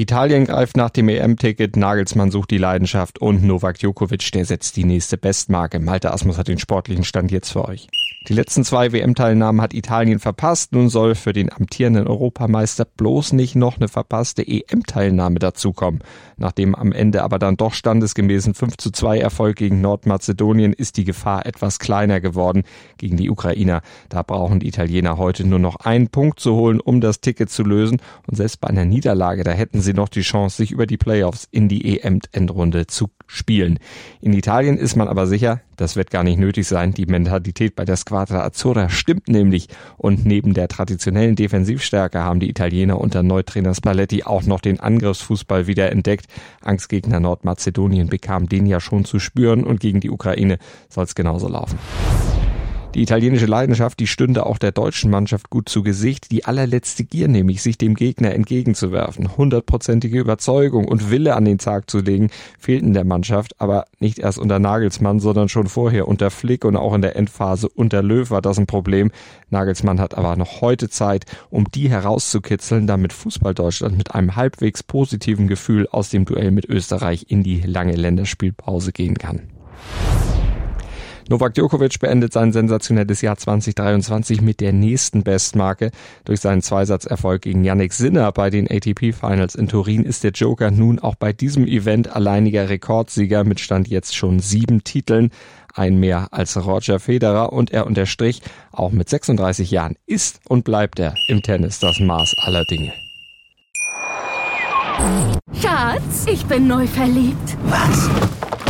Italien greift nach dem EM-Ticket, Nagelsmann sucht die Leidenschaft und Novak Djokovic, der setzt die nächste Bestmarke. Malte Asmus hat den sportlichen Stand jetzt für euch. Die letzten zwei WM-Teilnahmen hat Italien verpasst. Nun soll für den amtierenden Europameister bloß nicht noch eine verpasste EM-Teilnahme dazukommen. Nachdem am Ende aber dann doch standesgemäßen 5 zu 2 Erfolg gegen Nordmazedonien ist die Gefahr etwas kleiner geworden gegen die Ukrainer. Da brauchen die Italiener heute nur noch einen Punkt zu holen, um das Ticket zu lösen. Und selbst bei einer Niederlage, da hätten sie noch die Chance, sich über die Playoffs in die EM-Endrunde zu spielen. In Italien ist man aber sicher, das wird gar nicht nötig sein. Die Mentalität bei der Squadra Azzurra stimmt nämlich. Und neben der traditionellen Defensivstärke haben die Italiener unter Neutrainer Spalletti auch noch den Angriffsfußball wieder entdeckt. Angstgegner Nordmazedonien bekam den ja schon zu spüren und gegen die Ukraine soll es genauso laufen. Die italienische Leidenschaft, die stünde auch der deutschen Mannschaft gut zu Gesicht. Die allerletzte Gier nämlich, sich dem Gegner entgegenzuwerfen. Hundertprozentige Überzeugung und Wille an den Tag zu legen, fehlten der Mannschaft, aber nicht erst unter Nagelsmann, sondern schon vorher unter Flick und auch in der Endphase unter Löw war das ein Problem. Nagelsmann hat aber noch heute Zeit, um die herauszukitzeln, damit Fußball Deutschland mit einem halbwegs positiven Gefühl aus dem Duell mit Österreich in die lange Länderspielpause gehen kann. Novak Djokovic beendet sein sensationelles Jahr 2023 mit der nächsten Bestmarke. Durch seinen Zweisatzerfolg gegen Yannick Sinner bei den ATP Finals in Turin ist der Joker nun auch bei diesem Event alleiniger Rekordsieger mit Stand jetzt schon sieben Titeln. Ein mehr als Roger Federer und er unterstrich, auch mit 36 Jahren ist und bleibt er im Tennis das Maß aller Dinge. Schatz, ich bin neu verliebt. Was?